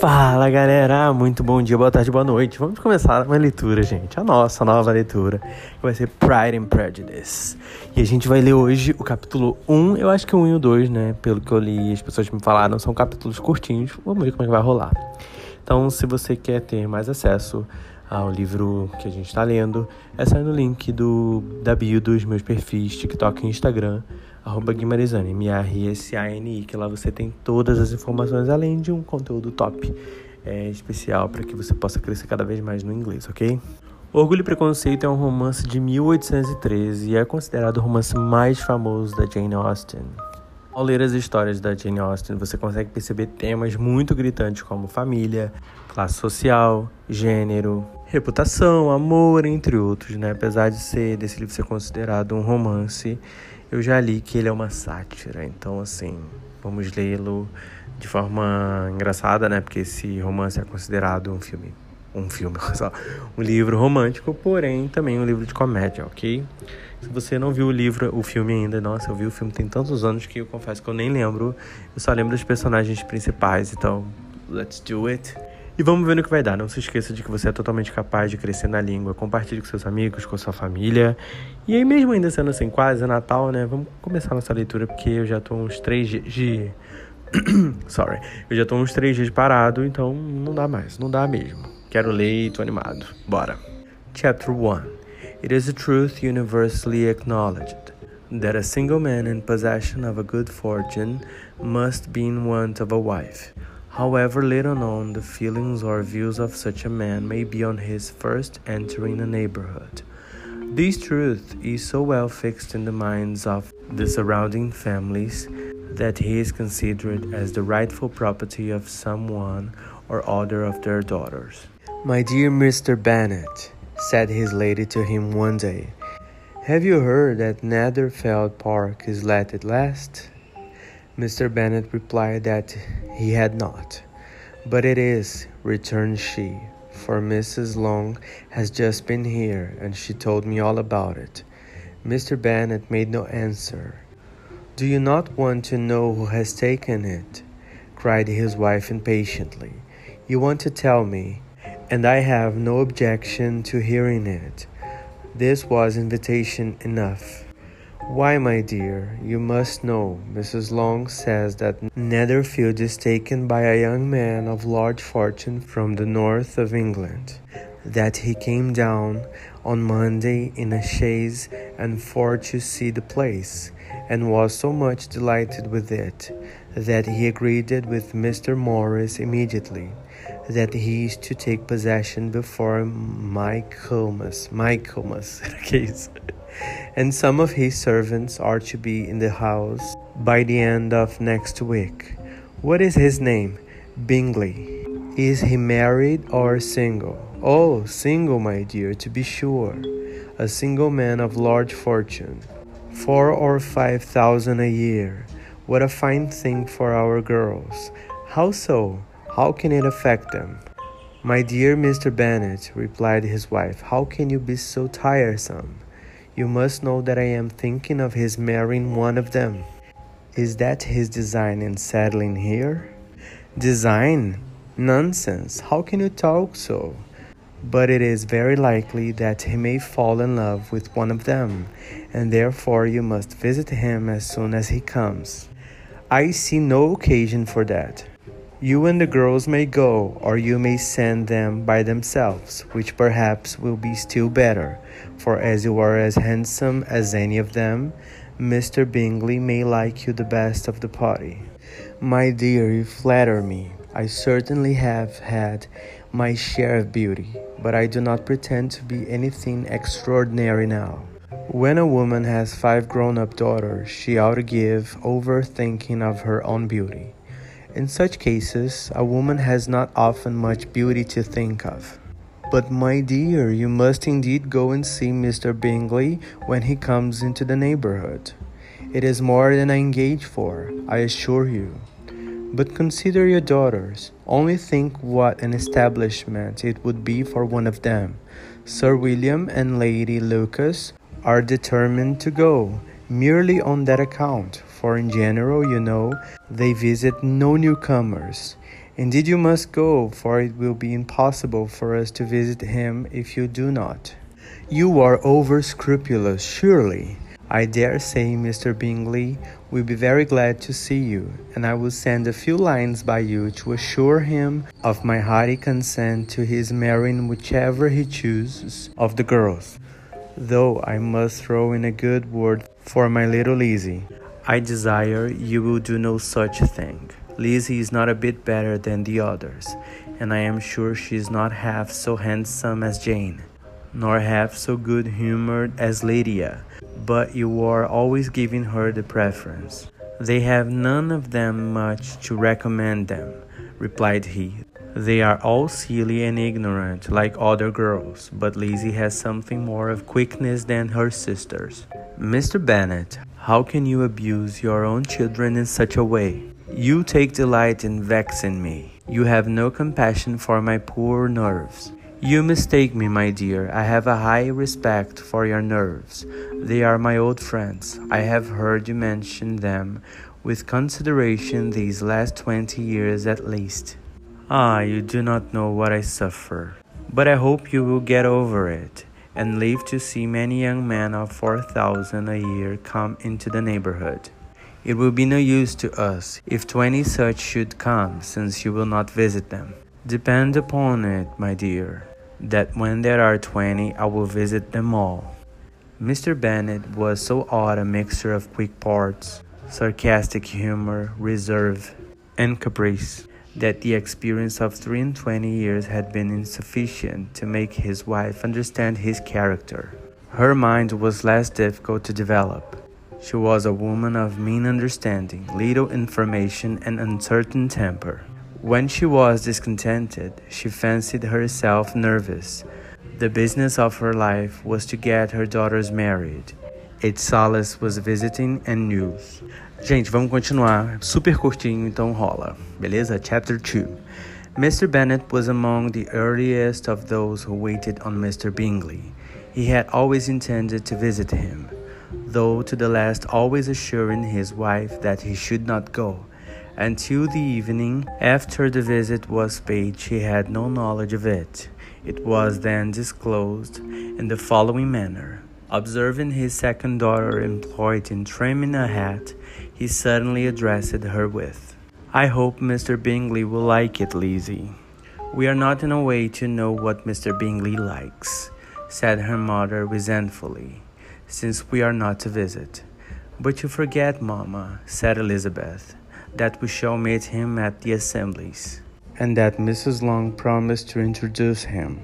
Fala galera, muito bom dia, boa tarde, boa noite. Vamos começar uma leitura, gente. A nossa nova leitura, que vai ser Pride and Prejudice. E a gente vai ler hoje o capítulo 1, eu acho que o 1 e o 2, né? Pelo que eu li, as pessoas me falaram, são capítulos curtinhos. Vamos ver como é que vai rolar. Então, se você quer ter mais acesso ao livro que a gente está lendo, é só no link do, da bio dos meus perfis TikTok e Instagram arroba Guimarizani, M-A-R-S-A-N-I, que lá você tem todas as informações, além de um conteúdo top é, especial para que você possa crescer cada vez mais no inglês, ok? Orgulho e Preconceito é um romance de 1813 e é considerado o romance mais famoso da Jane Austen. Ao ler as histórias da Jane Austen, você consegue perceber temas muito gritantes como família, classe social, gênero, reputação, amor, entre outros, né? Apesar de ser desse livro ser considerado um romance, eu já li que ele é uma sátira, então assim, vamos lê-lo de forma engraçada, né? Porque esse romance é considerado um filme, um filme, só, um livro romântico, porém também um livro de comédia, ok? Se você não viu o livro, o filme ainda, nossa, eu vi o filme tem tantos anos que eu confesso que eu nem lembro. Eu só lembro dos personagens principais, então let's do it. E vamos ver no que vai dar. Não se esqueça de que você é totalmente capaz de crescer na língua. Compartilhe com seus amigos, com sua família. E aí, mesmo ainda sendo assim, quase Natal, né? Vamos começar nossa leitura, porque eu já tô uns três dias de. Sorry. Eu já tô uns três dias parado, então não dá mais. Não dá mesmo. Quero ler e tô animado. Bora. Chapter 1 It is a truth universally acknowledged that a single man in possession of a good fortune must be in want of a wife. However little known the feelings or views of such a man may be on his first entering a neighborhood. This truth is so well fixed in the minds of the surrounding families that he is considered as the rightful property of someone or other of their daughters. My dear Mr. Bennet, said his lady to him one day, have you heard that Netherfield Park is let at last? Mr. Bennet replied that he had not. But it is, returned she, for Mrs. Long has just been here, and she told me all about it. Mr. Bennet made no answer. Do you not want to know who has taken it? cried his wife impatiently. You want to tell me, and I have no objection to hearing it. This was invitation enough. Why, my dear, you must know, Mrs. Long says that Netherfield is taken by a young man of large fortune from the north of England, that he came down on Monday in a chaise and four to see the place, and was so much delighted with it, that he agreed with Mr. Morris immediately, that he is to take possession before Michaelmas, Michaelmas, case and some of his servants are to be in the house by the end of next week. What is his name? Bingley. Is he married or single? Oh, single, my dear, to be sure. A single man of large fortune. Four or five thousand a year. What a fine thing for our girls. How so? How can it affect them? My dear Mr. Bennet, replied his wife, how can you be so tiresome? You must know that I am thinking of his marrying one of them. Is that his design in settling here? Design? Nonsense! How can you talk so? But it is very likely that he may fall in love with one of them, and therefore you must visit him as soon as he comes. I see no occasion for that. You and the girls may go, or you may send them by themselves, which perhaps will be still better, for as you are as handsome as any of them, Mr. Bingley may like you the best of the party. My dear, you flatter me. I certainly have had my share of beauty, but I do not pretend to be anything extraordinary now. When a woman has five grown up daughters, she ought to give over thinking of her own beauty. In such cases, a woman has not often much beauty to think of. But, my dear, you must indeed go and see Mr. Bingley when he comes into the neighborhood. It is more than I engage for, I assure you. But consider your daughters. Only think what an establishment it would be for one of them. Sir William and Lady Lucas are determined to go, merely on that account, for in general, you know, they visit no newcomers. Indeed, you must go, for it will be impossible for us to visit him if you do not. You are over scrupulous, surely. I dare say Mr. Bingley will be very glad to see you, and I will send a few lines by you to assure him of my hearty consent to his marrying whichever he chooses of the girls. Though I must throw in a good word for my little Lizzie. I desire you will do no such thing. Lizzie is not a bit better than the others, and I am sure she is not half so handsome as Jane, nor half so good humored as Lydia but you are always giving her the preference. They have none of them much to recommend them, replied he. They are all silly and ignorant like other girls, but Lizzie has something more of quickness than her sisters. Mr. Bennet, how can you abuse your own children in such a way? You take delight in vexing me. You have no compassion for my poor nerves. You mistake me, my dear. I have a high respect for your nerves. They are my old friends. I have heard you mention them with consideration these last twenty years at least. Ah, you do not know what I suffer. But I hope you will get over it and live to see many young men of four thousand a year come into the neighborhood. It will be no use to us if twenty such should come, since you will not visit them. Depend upon it, my dear, that when there are twenty, I will visit them all. Mr. Bennet was so odd a mixture of quick parts, sarcastic humor, reserve, and caprice that the experience of three and twenty years had been insufficient to make his wife understand his character. Her mind was less difficult to develop. She was a woman of mean understanding, little information, and uncertain temper. When she was discontented, she fancied herself nervous. The business of her life was to get her daughters married. Its solace was visiting and news. Gente, vamos continuar. Super curtinho, então rola. Beleza? Chapter 2. Mr. Bennet was among the earliest of those who waited on Mr. Bingley. He had always intended to visit him, though to the last always assuring his wife that he should not go until the evening after the visit was paid, she had no knowledge of it. It was then disclosed in the following manner. Observing his second daughter employed in trimming a hat, he suddenly addressed her with, I hope Mr. Bingley will like it, Lizzie. We are not in a way to know what Mr. Bingley likes, said her mother resentfully, since we are not to visit. But you forget, mamma, said Elizabeth that we shall meet him at the assemblies, and that Mrs. Long promised to introduce him.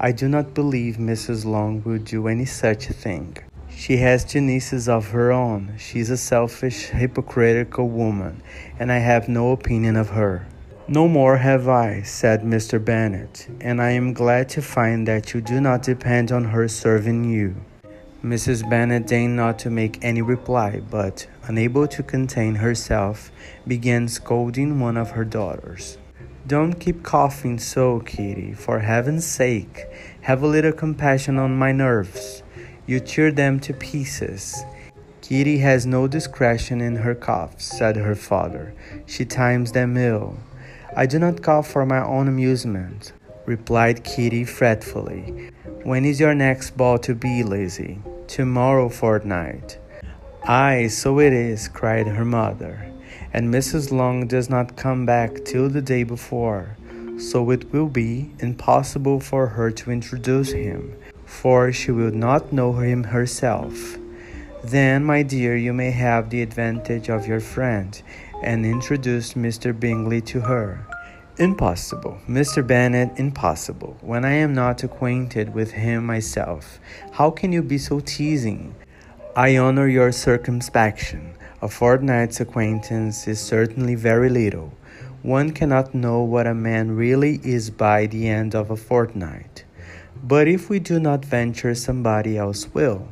I do not believe Mrs. Long will do any such thing. She has two nieces of her own. She is a selfish, hypocritical woman, and I have no opinion of her. No more have I, said Mr. Bennet, and I am glad to find that you do not depend on her serving you. Mrs. Bennet deigned not to make any reply, but, unable to contain herself, began scolding one of her daughters. Don't keep coughing so, Kitty, for heaven's sake. Have a little compassion on my nerves. You tear them to pieces. Kitty has no discretion in her coughs, said her father. She times them ill. I do not cough for my own amusement, replied Kitty fretfully. When is your next ball to be, Lizzie? Tomorrow fortnight. Ay, so it is, cried her mother. And Mrs. Long does not come back till the day before, so it will be impossible for her to introduce him, for she will not know him herself. Then, my dear, you may have the advantage of your friend and introduce Mr. Bingley to her. Impossible, Mr. Bennet, impossible. When I am not acquainted with him myself, how can you be so teasing? I honor your circumspection. A fortnight's acquaintance is certainly very little. One cannot know what a man really is by the end of a fortnight. But if we do not venture, somebody else will.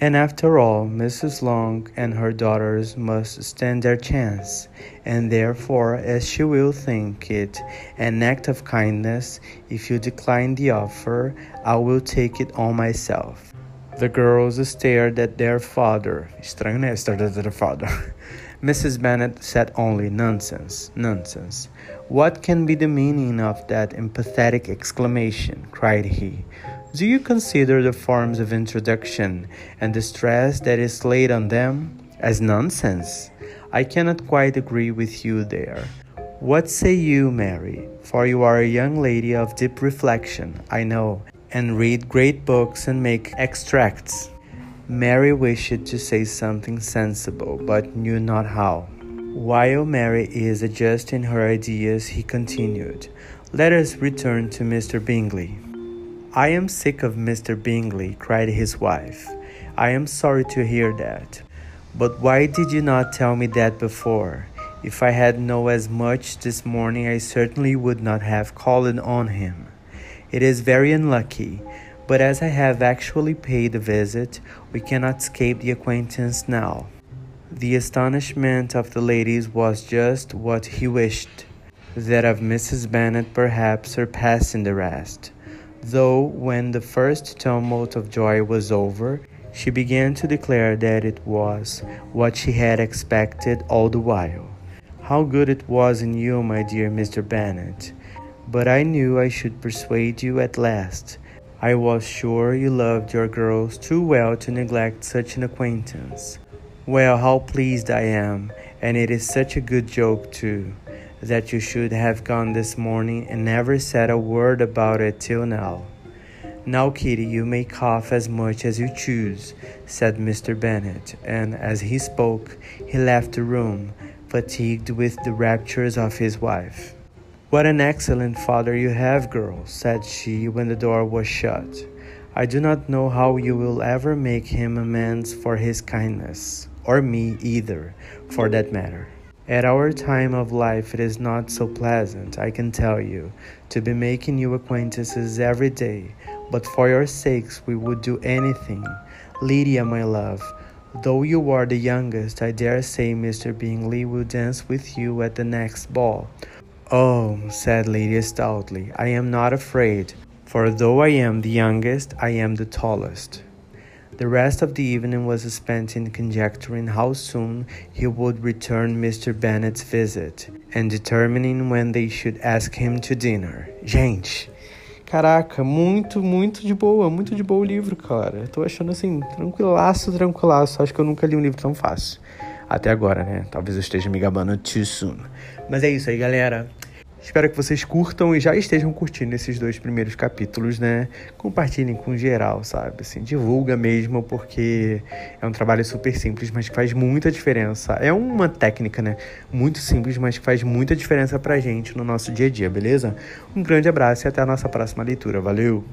And after all, Mrs. Long and her daughters must stand their chance, and therefore, as she will think it an act of kindness, if you decline the offer, I will take it on myself. The girls stared at their father. Estranho, né? Stared at their father. Mrs. Bennet said only, Nonsense, nonsense. What can be the meaning of that emphatic exclamation? cried he. Do you consider the forms of introduction and the stress that is laid on them as nonsense? I cannot quite agree with you there. What say you, Mary? For you are a young lady of deep reflection, I know, and read great books and make extracts. Mary wished to say something sensible, but knew not how. While Mary is adjusting her ideas, he continued, Let us return to Mr. Bingley. I am sick of Mr. Bingley, cried his wife. I am sorry to hear that. But why did you not tell me that before? If I had known as much this morning, I certainly would not have called on him. It is very unlucky, but as I have actually paid a visit, we cannot escape the acquaintance now. The astonishment of the ladies was just what he wished, that of Mrs. Bennet perhaps surpassing the rest, though when the first tumult of joy was over, she began to declare that it was what she had expected all the while. How good it was in you, my dear Mr. Bennet! But I knew I should persuade you at last I was sure you loved your girls too well to neglect such an acquaintance. Well, how pleased I am, and it is such a good joke too, that you should have gone this morning and never said a word about it till now. Now, Kitty, you may cough as much as you choose, said Mr. Bennet, and as he spoke, he left the room, fatigued with the raptures of his wife. What an excellent father you have, girl, said she when the door was shut. I do not know how you will ever make him amends for his kindness, or me either, for that matter. At our time of life, it is not so pleasant, I can tell you, to be making new acquaintances every day, but for your sakes we would do anything. Lydia, my love, though you are the youngest, I dare say Mr. Bingley will dance with you at the next ball Oh, said Lydia stoutly, I am not afraid, for though I am the youngest, I am the tallest. The rest of the evening was spent in conjecturing how soon he would return Mr. Bennet's visit, and determining when they should ask him to dinner. Gente, caraca, muito, muito de boa, muito de boa o livro, cara. tô achando assim, tranquilaço, tranquilaço. Acho que eu nunca li um livro tão fácil. Até agora, né? Talvez eu esteja me gabando too soon. Mas é isso aí, galera. Espero que vocês curtam e já estejam curtindo esses dois primeiros capítulos, né? Compartilhem com geral, sabe? Assim, divulga mesmo, porque é um trabalho super simples, mas que faz muita diferença. É uma técnica, né? Muito simples, mas que faz muita diferença pra gente no nosso dia a dia, beleza? Um grande abraço e até a nossa próxima leitura. Valeu!